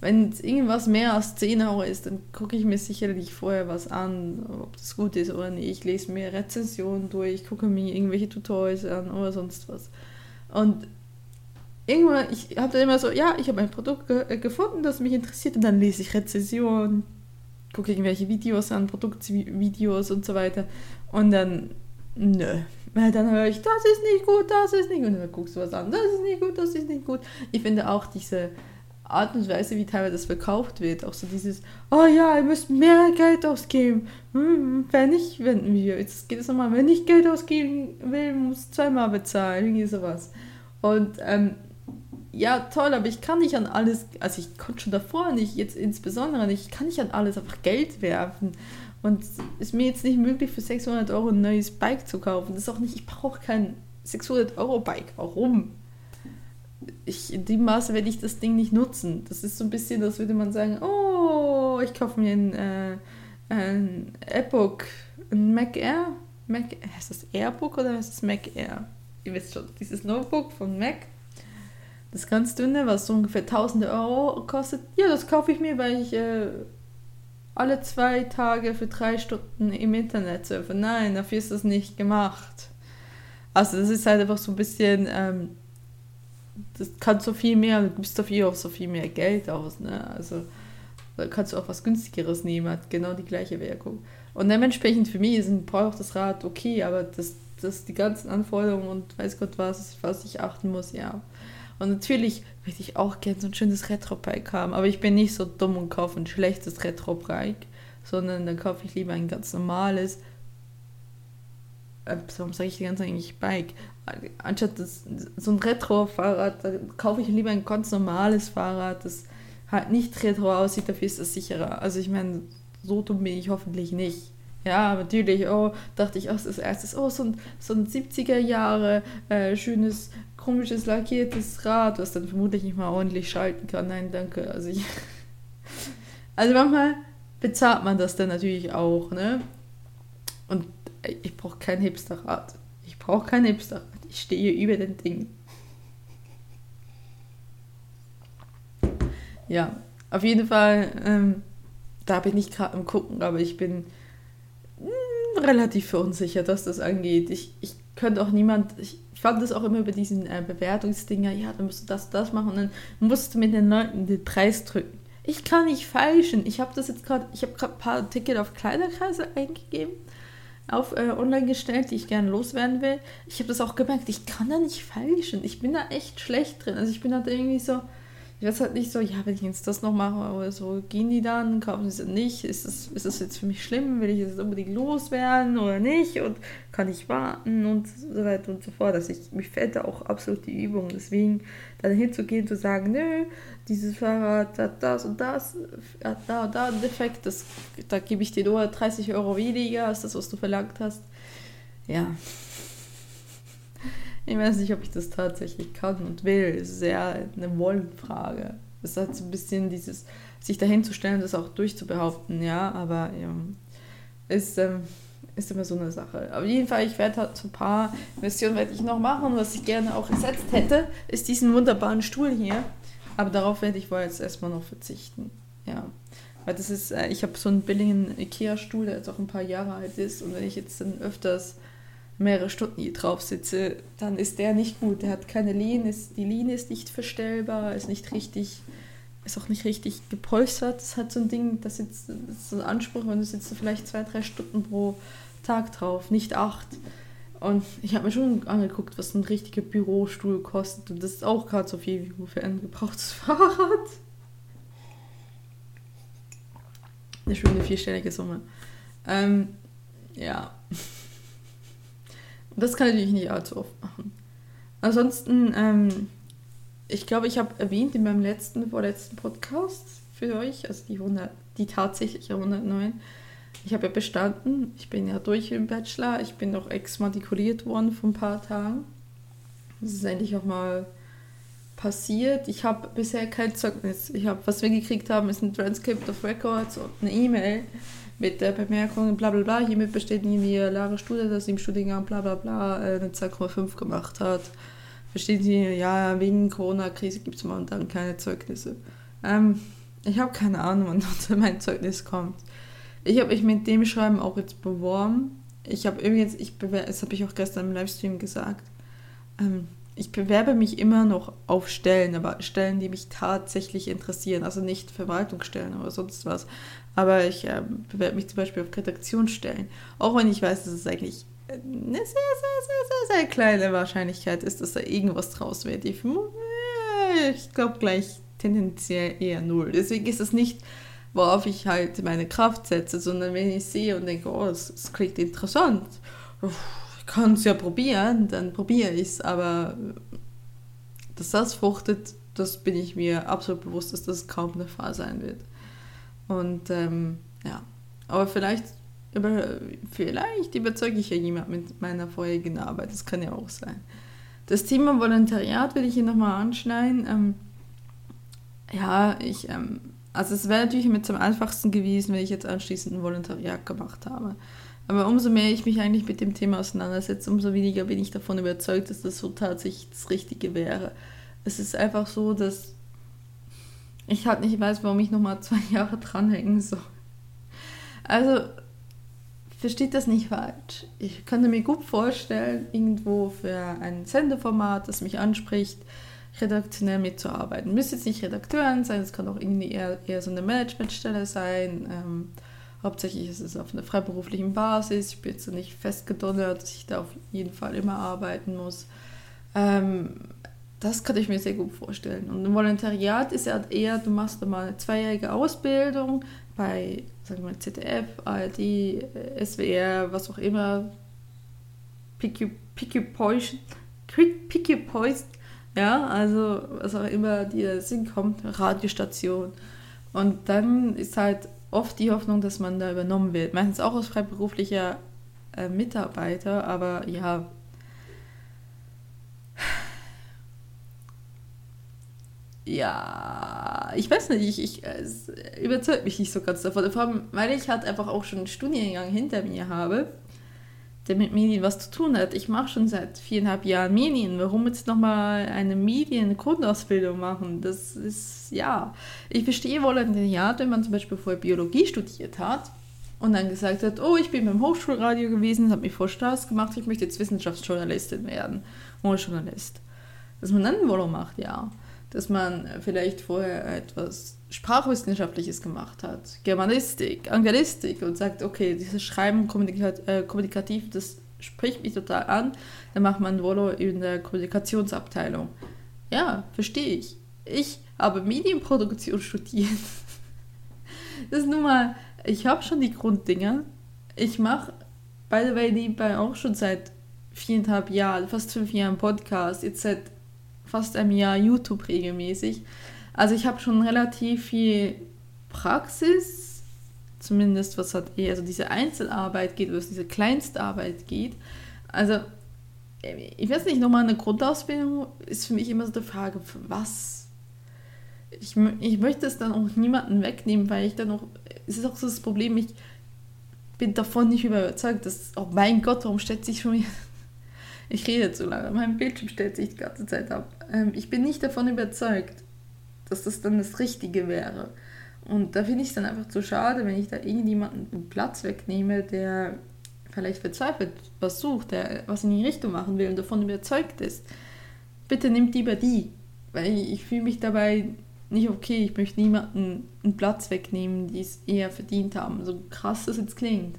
wenn irgendwas mehr als 10 Euro ist, dann gucke ich mir sicherlich vorher was an, ob das gut ist oder nicht. Ich lese mir Rezensionen durch, gucke mir irgendwelche Tutorials an oder sonst was. Und irgendwann, ich habe dann immer so, ja, ich habe ein Produkt ge äh, gefunden, das mich interessiert und dann lese ich Rezensionen, gucke irgendwelche Videos an, Produktvideos und so weiter und dann, nö. Weil dann höre ich, das ist nicht gut, das ist nicht gut. Und dann guckst du was an, das ist nicht gut, das ist nicht gut. Ich finde auch diese Art und Weise, wie teilweise das verkauft wird, auch so dieses, oh ja, ihr müsst mehr Geld ausgeben. Hm, wenn ich, wenn wir, jetzt geht es nochmal, wenn ich Geld ausgeben will, muss zweimal bezahlen, irgendwie sowas. Und ähm, ja, toll, aber ich kann nicht an alles, also ich konnte schon davor nicht, jetzt insbesondere nicht, ich kann nicht an alles einfach Geld werfen. Und es ist mir jetzt nicht möglich, für 600 Euro ein neues Bike zu kaufen. Das ist auch nicht, ich brauche kein 600 Euro Bike. Warum? Ich, in dem Maße werde ich das Ding nicht nutzen. Das ist so ein bisschen, als würde man sagen, oh, ich kaufe mir ein, äh, ein Airbook, ein Mac Air. Mac, heißt das Airbook oder heißt das Mac Air? Ihr wisst schon, dieses Notebook von Mac das ganz dünne, was so ungefähr tausende Euro kostet, ja, das kaufe ich mir, weil ich äh, alle zwei Tage für drei Stunden im Internet surfe. Nein, dafür ist das nicht gemacht. Also das ist halt einfach so ein bisschen, ähm, das kann so viel mehr, du gibst dafür auch so viel mehr Geld aus, ne? Also da kannst du auch was günstigeres nehmen, hat genau die gleiche Wirkung. Und dementsprechend für mich ist ein braucht das Rad okay, aber das, das die ganzen Anforderungen und weiß Gott was, was ich achten muss, ja. Und natürlich würde ich auch gerne so ein schönes Retro-Bike haben, aber ich bin nicht so dumm und kaufe ein schlechtes Retro-Bike, sondern dann kaufe ich lieber ein ganz normales, äh, warum sage ich die ganze Zeit eigentlich Bike? Anstatt das, so ein Retro-Fahrrad, da kaufe ich lieber ein ganz normales Fahrrad, das halt nicht retro aussieht, dafür ist es sicherer. Also ich meine, so dumm bin ich hoffentlich nicht. Ja, natürlich, oh, dachte ich auch als erstes, oh, so ein, so ein 70er Jahre äh, schönes komisches lackiertes Rad, was dann vermutlich nicht mal ordentlich schalten kann. Nein, danke. Also ich. [LAUGHS] Also manchmal bezahlt man das dann natürlich auch, ne? Und ich brauche kein Hipsterrad. Ich brauche kein Hipsterrad. Ich stehe über den Ding. Ja, auf jeden Fall, ähm, da bin ich gerade am gucken, aber ich bin mh, hm, relativ verunsichert, was das angeht. Ich, ich könnte auch niemand, ich, fand das auch immer über diesen äh, Bewertungsdinger, ja, dann musst du das, das machen und dann musst du mit den Leuten den Preis drücken. Ich kann nicht falschen. Ich habe das jetzt gerade, ich habe gerade ein paar Tickets auf Kleiderkreise eingegeben, auf äh, online gestellt, die ich gerne loswerden will. Ich habe das auch gemerkt, ich kann da nicht falschen. Ich bin da echt schlecht drin. Also ich bin da irgendwie so, ich weiß halt nicht so, ja, wenn ich jetzt das noch mache oder so, gehen die dann, kaufen sie nicht? Ist das, ist das jetzt für mich schlimm? Will ich jetzt unbedingt loswerden oder nicht? Und kann ich warten und so weiter und so fort. Also ich, mich fällt da auch absolut die Übung. Deswegen dann hinzugehen, zu sagen, nö, dieses Fahrrad hat das und das, hat da und da einen Defekt, das, da gebe ich dir nur 30 Euro weniger als das, was du verlangt hast. Ja, ich weiß nicht, ob ich das tatsächlich kann und will. Es ist eher eine Wollenfrage. Es hat so ein bisschen dieses, sich dahin zu stellen, das auch durchzubehaupten, ja, aber ja, ist, ähm, ist immer so eine Sache. Auf jeden Fall, ich werde halt so ein paar Investitionen werde ich noch machen. Was ich gerne auch gesetzt hätte, ist diesen wunderbaren Stuhl hier. Aber darauf werde ich wohl jetzt erstmal noch verzichten. Ja. Weil das ist, äh, ich habe so einen billigen IKEA-Stuhl, der jetzt auch ein paar Jahre alt ist. Und wenn ich jetzt dann öfters mehrere Stunden hier drauf sitze, dann ist der nicht gut. Der hat keine Lehne, die Lehne ist nicht verstellbar, ist nicht richtig, ist auch nicht richtig gepolstert. Das hat so ein Ding, das ist, so ein Anspruch, wenn du sitzt vielleicht zwei, drei Stunden pro Tag drauf, nicht acht. Und ich habe mir schon angeguckt, was ein richtiger Bürostuhl kostet. Und das ist auch gerade so viel wie für ein gebrauchtes [LAUGHS] Fahrrad. Eine schöne vierstellige Summe. Ähm, ja. Das kann ich natürlich nicht allzu oft machen. Ansonsten, ähm, ich glaube, ich habe erwähnt in meinem letzten, vorletzten Podcast für euch, also die, 100, die tatsächliche 109, ich habe ja bestanden, ich bin ja durch im Bachelor, ich bin noch exmatrikuliert worden vor ein paar Tagen. Das ist endlich auch mal passiert. Ich habe bisher kein Zeugnis. Ich habe, was wir gekriegt haben, ist ein Transcript of Records und eine E-Mail mit der Bemerkung, bla bla bla, hiermit besteht irgendwie Lara Studie, dass sie im Studiengang bla bla bla äh, eine 2,5 gemacht hat. Verstehen Sie, ja, wegen Corona-Krise gibt es momentan keine Zeugnisse. Ähm, ich habe keine Ahnung, wann [LAUGHS] mein Zeugnis kommt. Ich habe mich mit dem Schreiben auch jetzt beworben. Ich habe übrigens, ich bewerbe, das habe ich auch gestern im Livestream gesagt, ähm, ich bewerbe mich immer noch auf Stellen, aber Stellen, die mich tatsächlich interessieren. Also nicht Verwaltungsstellen oder sonst was. Aber ich äh, bewerbe mich zum Beispiel auf Redaktionsstellen. Auch wenn ich weiß, dass es eigentlich eine sehr, sehr, sehr, sehr, sehr kleine Wahrscheinlichkeit ist, dass da irgendwas draus wird. Ich, ich glaube gleich tendenziell eher null. Deswegen ist es nicht, worauf ich halt meine Kraft setze, sondern wenn ich sehe und denke, oh, es klingt interessant. Uff, kann es ja probieren, dann probiere ich es. Aber dass das fruchtet, das bin ich mir absolut bewusst, dass das kaum eine Fall sein wird. Und ähm, ja, aber vielleicht, vielleicht überzeuge ich ja jemand mit meiner vorherigen Arbeit. Das kann ja auch sein. Das Thema Volontariat will ich hier nochmal anschneiden. Ähm, ja, ich, ähm, also es wäre natürlich mit am einfachsten gewesen, wenn ich jetzt anschließend ein Volontariat gemacht habe. Aber umso mehr ich mich eigentlich mit dem Thema auseinandersetze, umso weniger bin ich davon überzeugt, dass das so tatsächlich das Richtige wäre. Es ist einfach so, dass ich halt nicht weiß, warum ich nochmal zwei [LAUGHS] Jahre dranhängen soll. Also, versteht das nicht falsch. Ich könnte mir gut vorstellen, irgendwo für ein Sendeformat, das mich anspricht, redaktionell mitzuarbeiten. Müsste jetzt nicht Redakteurin sein, es kann auch irgendwie eher, eher so eine Managementstelle sein. Ähm, Hauptsächlich ist es auf einer freiberuflichen Basis. Ich bin jetzt nicht festgedonnert, dass ich da auf jeden Fall immer arbeiten muss. Ähm, das kann ich mir sehr gut vorstellen. Und ein Volontariat ist ja eher, du machst mal eine zweijährige Ausbildung bei, sagen wir mal, ZDF, ARD, SWR, was auch immer, Picky Poison, Picky Poison, ja, also was auch immer dir Sinn kommt, Radiostation. Und dann ist halt oft die Hoffnung, dass man da übernommen wird. Meistens auch als freiberuflicher äh, Mitarbeiter, aber ja. Ja, ich weiß nicht, ich, ich, überzeugt mich nicht so ganz davon. Vor allem, weil ich halt einfach auch schon einen Studiengang hinter mir habe der mit Medien was zu tun hat. Ich mache schon seit viereinhalb Jahren Medien. Warum jetzt nochmal eine Mediengrundausbildung machen? Das ist, ja. Ich verstehe Volontariat, wenn man zum Beispiel vorher Biologie studiert hat und dann gesagt hat, oh, ich bin beim Hochschulradio gewesen, das hat mich voll Spaß gemacht, ich möchte jetzt Wissenschaftsjournalistin werden oder Journalist. Dass man dann ein Volo macht, ja. Dass man vielleicht vorher etwas Sprachwissenschaftliches gemacht hat, Germanistik, Angelistik und sagt, okay, dieses Schreiben kommunikativ, äh, kommunikativ, das spricht mich total an, dann macht man Volo in der Kommunikationsabteilung. Ja, verstehe ich. Ich habe Medienproduktion [LAUGHS] studiert. Das ist nun mal, ich habe schon die Grunddinger. Ich mache, by the way, nebenbei auch schon seit viereinhalb Jahren, fast fünf Jahren Podcast, jetzt seit fast einem Jahr YouTube regelmäßig. Also ich habe schon relativ viel Praxis, zumindest was hat eher so diese Einzelarbeit geht, was diese Kleinstarbeit geht. Also ich weiß nicht, nochmal eine Grundausbildung ist für mich immer so die Frage, was? Ich, ich möchte es dann auch niemanden wegnehmen, weil ich dann auch, es ist auch so das Problem, ich bin davon nicht überzeugt, dass, oh mein Gott, warum stellt sich schon wieder, ich rede zu lange, mein Bildschirm stellt sich die ganze Zeit ab. Ähm, ich bin nicht davon überzeugt, dass das dann das Richtige wäre. Und da finde ich es dann einfach zu schade, wenn ich da irgendjemanden Platz wegnehme, der vielleicht verzweifelt was sucht, der was in die Richtung machen will und davon überzeugt ist. Bitte nimmt lieber die, weil ich, ich fühle mich dabei nicht okay. Ich möchte niemanden einen Platz wegnehmen, die es eher verdient haben, so krass das jetzt klingt.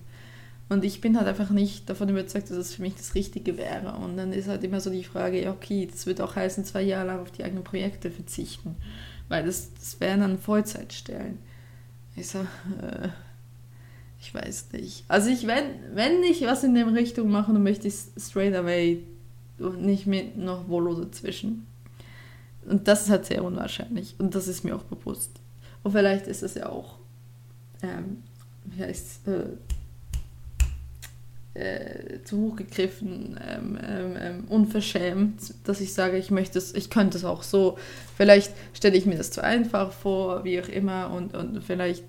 Und ich bin halt einfach nicht davon überzeugt, dass es für mich das Richtige wäre. Und dann ist halt immer so die Frage, ja okay, das wird auch heißen, zwei Jahre lang auf die eigenen Projekte verzichten. Weil das, das wären dann Vollzeitstellen. Ich so, äh, ich weiß nicht. Also ich, wenn, wenn ich was in dem Richtung mache, dann möchte ich straight away nicht mit noch Volo dazwischen. Und das ist halt sehr unwahrscheinlich. Und das ist mir auch bewusst. Und vielleicht ist es ja auch, ähm, wie heißt äh, äh, zu hoch gegriffen, ähm, ähm, ähm, unverschämt, dass ich sage, ich möchte es, ich könnte es auch so. Vielleicht stelle ich mir das zu einfach vor, wie auch immer, und, und vielleicht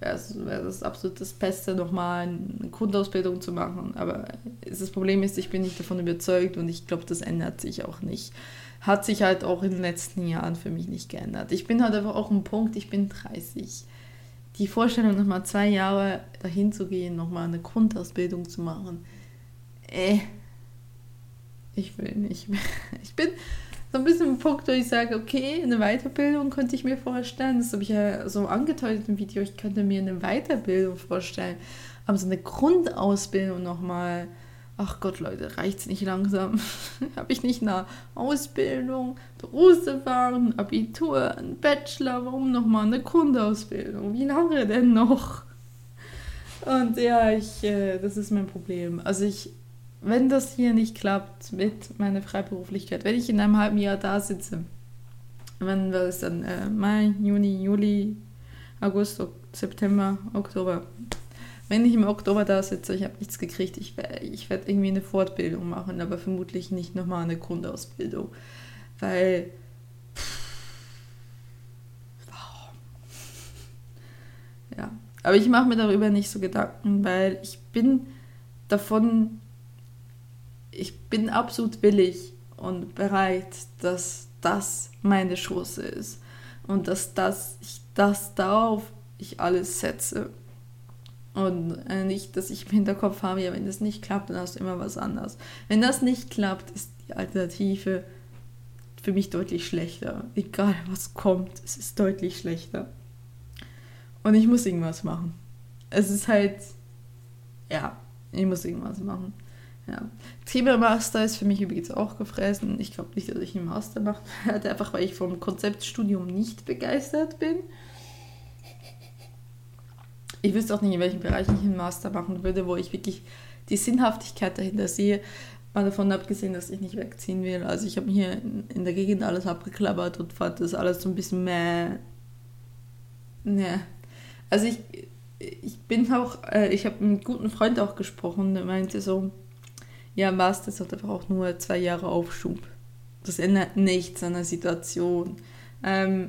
wäre es absolut das Beste, nochmal eine Grundausbildung zu machen. Aber das Problem ist, ich bin nicht davon überzeugt und ich glaube, das ändert sich auch nicht. Hat sich halt auch in den letzten Jahren für mich nicht geändert. Ich bin halt einfach auch ein Punkt, ich bin 30 die Vorstellung, nochmal zwei Jahre dahin zu gehen, nochmal eine Grundausbildung zu machen, äh, ich will nicht. [LAUGHS] Ich bin so ein bisschen im Punkt, wo ich sage, okay, eine Weiterbildung könnte ich mir vorstellen. Das habe ich ja so angedeutet im Video. Ich könnte mir eine Weiterbildung vorstellen. Aber so eine Grundausbildung nochmal ach Gott, Leute, reicht's nicht langsam? [LAUGHS] Habe ich nicht eine Ausbildung, Berufserfahrung, Abitur, ein Bachelor, warum nochmal eine Grundausbildung? Wie lange denn noch? Und ja, ich, äh, das ist mein Problem. Also ich, wenn das hier nicht klappt mit meiner Freiberuflichkeit, wenn ich in einem halben Jahr da sitze, wenn wir es dann äh, Mai, Juni, Juli, August, September, Oktober, wenn ich im Oktober da sitze, ich habe nichts gekriegt, ich, ich werde irgendwie eine Fortbildung machen, aber vermutlich nicht nochmal eine Grundausbildung. Weil. Warum? Ja. Aber ich mache mir darüber nicht so Gedanken, weil ich bin davon. Ich bin absolut willig und bereit, dass das meine Chance ist. Und dass das, ich das darauf ich alles setze. Und äh, nicht, dass ich im Hinterkopf habe, ja, wenn das nicht klappt, dann hast du immer was anderes. Wenn das nicht klappt, ist die Alternative für mich deutlich schlechter. Egal was kommt, es ist deutlich schlechter. Und ich muss irgendwas machen. Es ist halt, ja, ich muss irgendwas machen. Ja. Thema Master ist für mich übrigens auch gefressen. Ich glaube nicht, dass ich einen Master machen [LAUGHS] werde, einfach weil ich vom Konzeptstudium nicht begeistert bin ich wüsste auch nicht, in welchem Bereich ich einen Master machen würde, wo ich wirklich die Sinnhaftigkeit dahinter sehe. Mal davon abgesehen, dass ich nicht wegziehen will. Also ich habe hier in, der Gegend alles abgeklappert und fand das alles so ein bisschen mehr. Ne. Also ich, ich bin auch, äh, ich habe mit einem guten Freund auch gesprochen, der meinte so, ja, Master ist halt einfach auch nur zwei Jahre Aufschub. Das ändert nichts an der Situation. Ähm,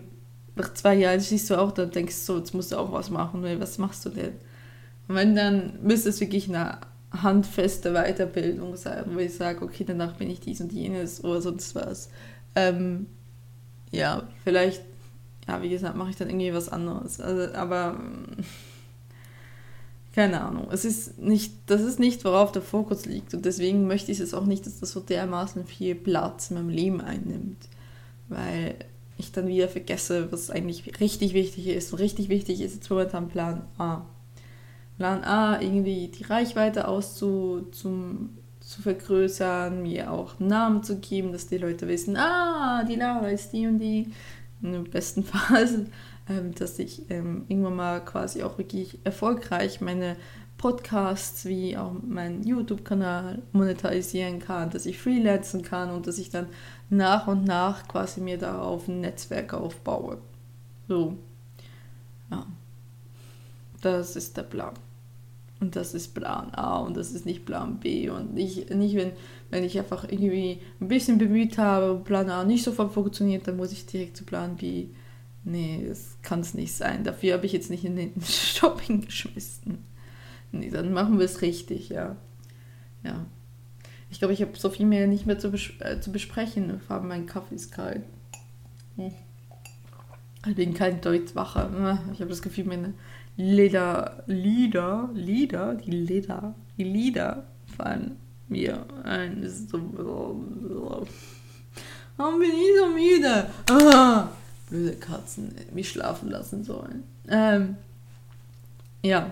nach zwei Jahren siehst du auch, dann denkst du so, jetzt musst du auch was machen, weil was machst du denn? Und wenn dann müsste es wirklich eine handfeste Weiterbildung sein, wo ich sage, okay, danach bin ich dies und jenes oder sonst was. Ähm, ja, vielleicht, ja, wie gesagt, mache ich dann irgendwie was anderes. Also, aber [LAUGHS] keine Ahnung. Es ist nicht, das ist nicht, worauf der Fokus liegt. Und deswegen möchte ich es auch nicht, dass das so dermaßen viel Platz in meinem Leben einnimmt. Weil ich dann wieder vergesse, was eigentlich richtig wichtig ist. Und richtig wichtig ist jetzt momentan Plan A. Plan A, irgendwie die Reichweite auszu, zum, zu vergrößern, mir auch einen Namen zu geben, dass die Leute wissen, ah, die Lara ist die und die. Im besten [LAUGHS] Fall, ähm, dass ich ähm, irgendwann mal quasi auch wirklich erfolgreich meine Podcasts wie auch meinen YouTube-Kanal monetarisieren kann, dass ich freelancen kann und dass ich dann nach und nach quasi mir darauf ein Netzwerk aufbaue. So. Ja. Das ist der Plan. Und das ist Plan A und das ist nicht Plan B. Und nicht, nicht wenn, wenn ich einfach irgendwie ein bisschen bemüht habe und Plan A nicht sofort funktioniert, dann muss ich direkt zu Plan B. Nee, das kann es nicht sein. Dafür habe ich jetzt nicht in den [LAUGHS] Shopping geschmissen. Nee, dann machen wir es richtig, ja. Ja. Ich glaube, ich habe so viel mehr nicht mehr zu, bes äh, zu besprechen. Allem mein Kaffee ist kalt. Hm. Ich bin kein Deutschwacher. Ich habe das Gefühl, meine Leder, Lieder, Lieder, die Leder, die Lieder fallen mir ein. So. Warum bin ich so müde? Ah, blöde Katzen, mich schlafen lassen sollen. Ähm, ja,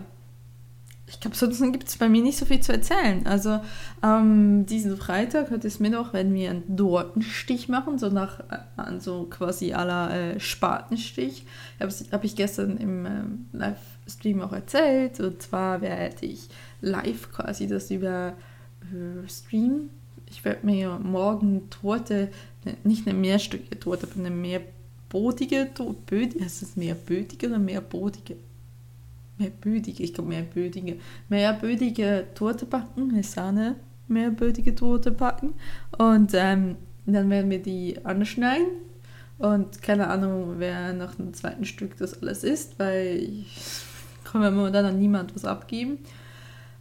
ich glaube, sonst gibt es bei mir nicht so viel zu erzählen. Also ähm, diesen Freitag, heute ist Mittwoch, werden wir einen Dortenstich machen, so nach äh, so quasi aller äh, Spatenstich. Habe hab ich gestern im ähm, Livestream auch erzählt. Und zwar werde ich live quasi das über äh, Stream. ich werde mir morgen Torte, ne, nicht eine mehrstückige Torte, aber eine mehrbodige Torte, ist es mehrbödige oder mehrbodige? Mehrbödige, ich glaube mehrbödige. Mehrbödige Torte backen, eine Sahne, mehrbödige Torte backen und ähm, dann werden wir die anschneiden und keine Ahnung, wer nach dem zweiten Stück das alles ist, weil ich [LAUGHS] kann mir momentan an niemand was abgeben.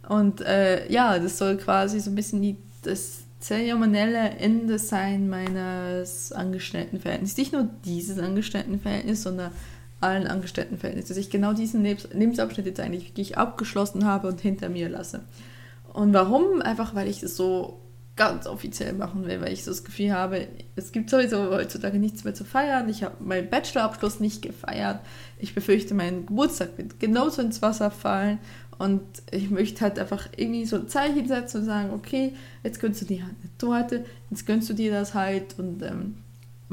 Und äh, ja, das soll quasi so ein bisschen die, das zeremonielle Ende sein meines Angestelltenverhältnisses. Nicht nur dieses Angestelltenverhältnis, sondern allen Angestelltenverhältnissen. Dass ich genau diesen Lebens Lebensabschnitt jetzt eigentlich wirklich abgeschlossen habe und hinter mir lasse. Und warum? Einfach weil ich das so ganz offiziell machen will, weil ich so das Gefühl habe, es gibt sowieso heutzutage nichts mehr zu feiern. Ich habe meinen Bachelorabschluss nicht gefeiert. Ich befürchte, mein Geburtstag wird genauso ins Wasser fallen. Und ich möchte halt einfach irgendwie so ein Zeichen setzen und sagen, okay, jetzt gönnst du dir halt eine Torte, jetzt gönnst du dir das halt und ähm,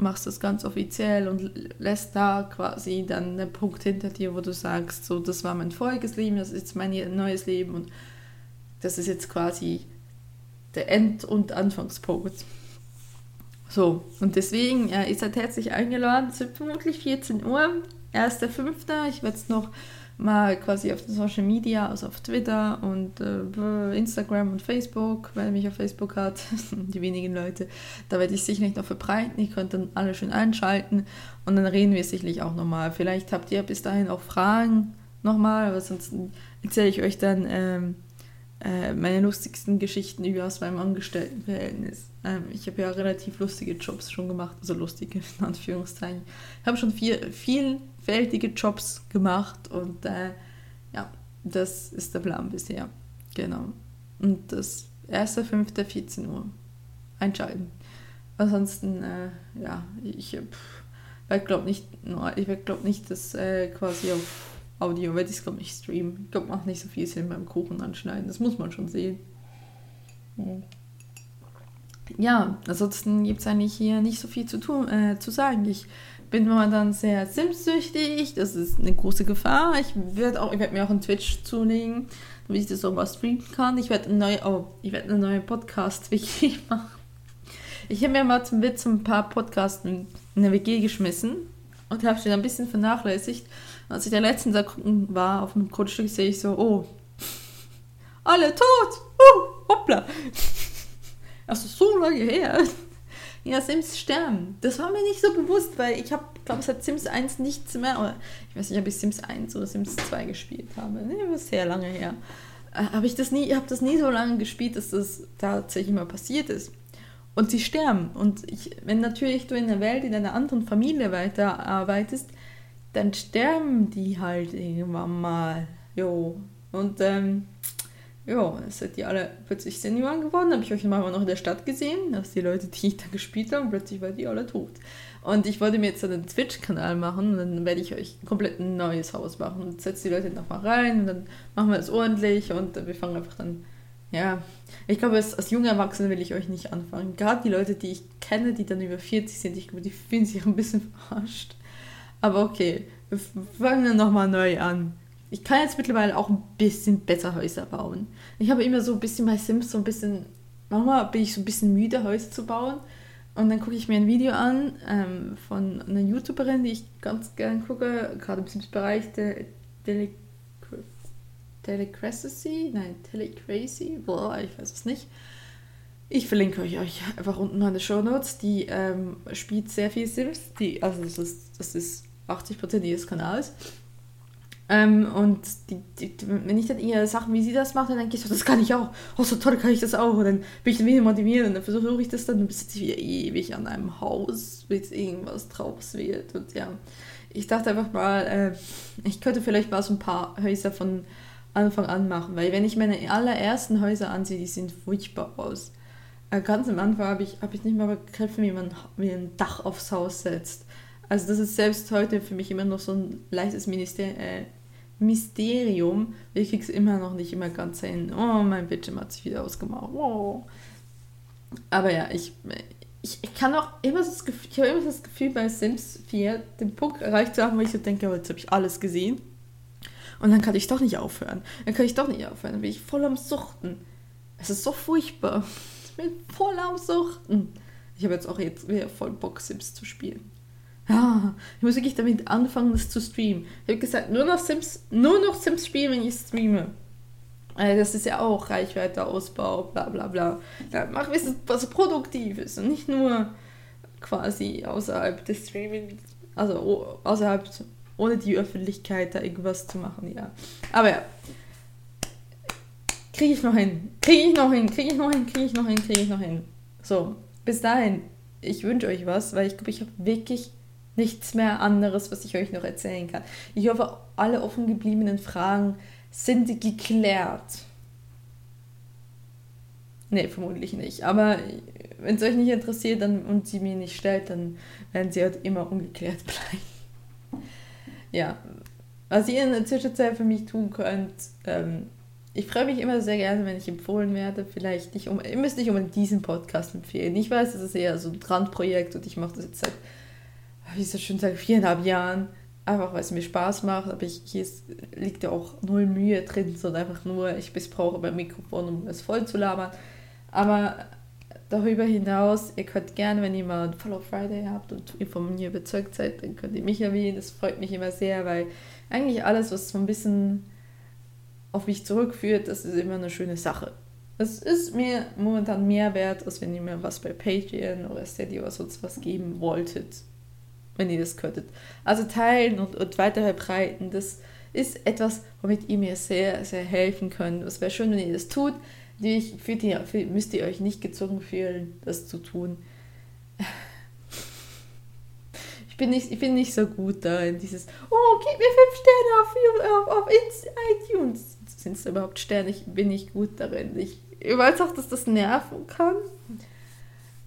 machst das ganz offiziell und lässt da quasi dann einen Punkt hinter dir, wo du sagst, so, das war mein voriges Leben, das ist jetzt mein neues Leben und das ist jetzt quasi der End- und Anfangspunkt. So, und deswegen, ja, ihr seid herzlich eingeladen. Es wird vermutlich 14 Uhr, 1.5. Ich werde es noch mal quasi auf Social Media, also auf Twitter und äh, Instagram und Facebook, weil mich auf Facebook hat, [LAUGHS] die wenigen Leute, da werde ich sicherlich noch verbreiten. Ihr könnt dann alle schön einschalten und dann reden wir sicherlich auch nochmal. Vielleicht habt ihr bis dahin auch Fragen nochmal, aber sonst erzähle ich euch dann ähm, äh, meine lustigsten Geschichten über aus meinem Angestelltenverhältnis. Ähm, ich habe ja relativ lustige Jobs schon gemacht, also lustige in Anführungszeichen. Ich habe schon viel, vielfältige Jobs gemacht und äh, ja, das ist der Plan bisher. Genau. Und das erste, fünfte, 14 Uhr. Einschalten. Ansonsten, äh, ja, ich werde glaube nicht, ich glaube nicht, dass äh, quasi auf Audio werde ich glaube ich, streamen. Ich glaube, macht nicht so viel Sinn beim Kuchen anschneiden. Das muss man schon sehen. Ja, ansonsten gibt es eigentlich hier nicht so viel zu, tun, äh, zu sagen. Ich bin momentan sehr Sims-süchtig. Das ist eine große Gefahr. Ich werde werd mir auch einen Twitch zulegen, damit ich das auch mal streamen kann. Ich werde eine neue, oh, ich eine neue Podcast-WG [LAUGHS] machen. Ich habe mir mal zum Witz ein paar Podcasts in eine WG geschmissen und habe sie dann ein bisschen vernachlässigt als ich der letzten Tag war auf dem Grundstück, sehe ich so, oh, alle tot, uh, hoppla. [LAUGHS] Also so lange her. Ja, Sims sterben. Das war mir nicht so bewusst, weil ich habe, glaube seit Sims 1 nichts mehr, oder ich weiß nicht, ob ich Sims 1 oder Sims 2 gespielt habe. Nee, das ist sehr lange her. Äh, habe ich das nie, habe das nie so lange gespielt, dass das tatsächlich mal passiert ist. Und sie sterben. Und ich, wenn natürlich du in der Welt in einer anderen Familie weiterarbeitest, dann sterben die halt irgendwann mal. Jo. Und ähm, ja, sind die alle plötzlich Senioren geworden. Habe ich euch mal noch in der Stadt gesehen, dass die Leute, die ich da gespielt habe, plötzlich waren die alle tot. Und ich wollte mir jetzt einen Twitch-Kanal machen und dann werde ich euch komplett ein neues Haus machen und setze die Leute nochmal rein und dann machen wir es ordentlich und wir fangen einfach dann, ja, ich glaube, als, als junge Erwachsene will ich euch nicht anfangen. Gerade die Leute, die ich kenne, die dann über 40 sind, ich glaube, die fühlen sich ein bisschen [LAUGHS] verarscht. Aber okay, wir fangen dann nochmal neu an. Ich kann jetzt mittlerweile auch ein bisschen besser Häuser bauen. Ich habe immer so ein bisschen bei Sims so ein bisschen, manchmal bin ich so ein bisschen müde, Häuser zu bauen. Und dann gucke ich mir ein Video an ähm, von einer YouTuberin, die ich ganz gern gucke, gerade im Sims-Bereich, der Telecracy, nein, Telecrazy, boah, ich weiß es nicht. Ich verlinke euch, euch einfach unten meine Show Notes. Die ähm, spielt sehr viel Sims. Die, also das ist, das ist 80% ihres Kanals. Ähm, und die, die, wenn ich dann ihr Sachen, wie sie das macht, dann denke ich so, das kann ich auch. Oh, so toll kann ich das auch. Und dann bin ich dann wieder motiviert und dann versuche ich das dann, dann sitze ich wieder ewig an einem Haus, bis irgendwas draus wird. Und ja, ich dachte einfach mal, äh, ich könnte vielleicht mal so ein paar Häuser von Anfang an machen, weil wenn ich meine allerersten Häuser ansehe, die sehen furchtbar aus. Äh, ganz am Anfang habe ich, hab ich nicht mal begriffen, wie man wie ein Dach aufs Haus setzt. Also das ist selbst heute für mich immer noch so ein leichtes Minister äh, Mysterium. Ich kriege es immer noch nicht immer ganz hin. Oh, mein Bildschirm hat sich wieder ausgemacht. Oh. Aber ja, ich, ich, ich kann auch immer das Gefühl, ich habe immer das Gefühl bei Sims 4 den Punkt erreicht zu haben, wo ich so denke, oh, jetzt habe ich alles gesehen. Und dann kann ich doch nicht aufhören. Dann kann ich doch nicht aufhören. Dann bin ich voll am Suchten. Es ist so furchtbar. ich bin voll am Suchten. Ich habe jetzt auch jetzt wieder voll Bock, Sims zu spielen. Ja, ich muss wirklich damit anfangen, das zu streamen. Ich habe gesagt, nur noch Sims, nur noch Sims spielen, wenn ich streame. Also das ist ja auch Reichweite-Ausbau, bla bla bla. Ja, mach was Produktives und nicht nur quasi außerhalb des Streaming, also außerhalb, ohne die Öffentlichkeit da irgendwas zu machen, ja. Aber ja, kriege ich noch hin, kriege ich noch hin, kriege ich noch hin, kriege ich noch hin, kriege ich noch hin. So, bis dahin, ich wünsche euch was, weil ich glaube, ich habe wirklich nichts mehr anderes, was ich euch noch erzählen kann. Ich hoffe, alle offen gebliebenen Fragen sind geklärt. Nee, vermutlich nicht. Aber wenn es euch nicht interessiert dann, und sie mir nicht stellt, dann werden sie halt immer ungeklärt [LAUGHS] bleiben. Ja, was ihr in der Zwischenzeit für mich tun könnt, ähm, ich freue mich immer sehr gerne, wenn ich empfohlen werde. Vielleicht nicht um, ihr müsst nicht unbedingt diesen Podcast empfehlen. Ich weiß, es ist eher so ein Randprojekt und ich mache das jetzt seit, wie ist das schon, seit viereinhalb Jahren. Einfach weil es mir Spaß macht, aber ich, hier ist, liegt ja auch null Mühe drin, sondern einfach nur, ich missbrauche mein Mikrofon, um es voll zu labern. Aber darüber hinaus, ihr könnt gerne, wenn ihr mal ein Follow Friday habt und ihr von mir überzeugt seid, dann könnt ihr mich erwähnen. Das freut mich immer sehr, weil eigentlich alles, was so ein bisschen auf mich zurückführt, das ist immer eine schöne Sache. Es ist mir momentan mehr wert, als wenn ihr mir was bei Patreon oder Steady oder sonst was geben wolltet, wenn ihr das könntet. Also teilen und, und weiter verbreiten, das ist etwas, womit ihr mir sehr, sehr helfen könnt. Es wäre schön, wenn ihr das tut. Ich, für die, für, müsst ihr euch nicht gezwungen fühlen, das zu tun. Ich bin nicht, ich bin nicht so gut da in dieses, oh, gib mir fünf Sterne auf, auf, auf iTunes sind es überhaupt Sterne? Ich bin nicht gut darin. Ich, weiß auch, dass das nerven kann.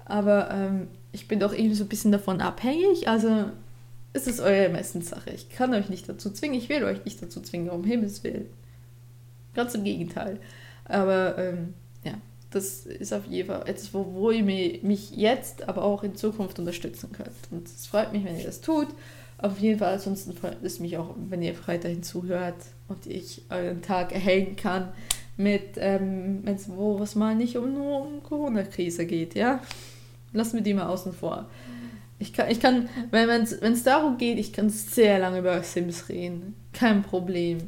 Aber ähm, ich bin doch irgendwie so ein bisschen davon abhängig. Also es ist eure Ermessenssache. Ich kann euch nicht dazu zwingen. Ich will euch nicht dazu zwingen, um Himmels Willen. Ganz im Gegenteil. Aber ähm, ja, das ist auf jeden Fall etwas, wo, wo ihr mich jetzt, aber auch in Zukunft unterstützen könnt. Und es freut mich, wenn ihr das tut. Auf jeden Fall, ansonsten freut es mich auch, wenn ihr weiterhin zuhört und ich euren Tag erhellen kann mit, ähm, wenn es mal nicht um, nur um Corona-Krise geht, ja? Lassen wir die mal außen vor. Ich kann, ich kann wenn es darum geht, ich kann sehr lange über Sims reden. Kein Problem.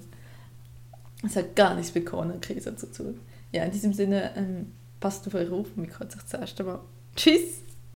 Es hat gar nichts mit Corona-Krise zu tun. Ja, in diesem Sinne, ähm, passt auf eure Ruf. Mir kurz zuerst einmal. Tschüss!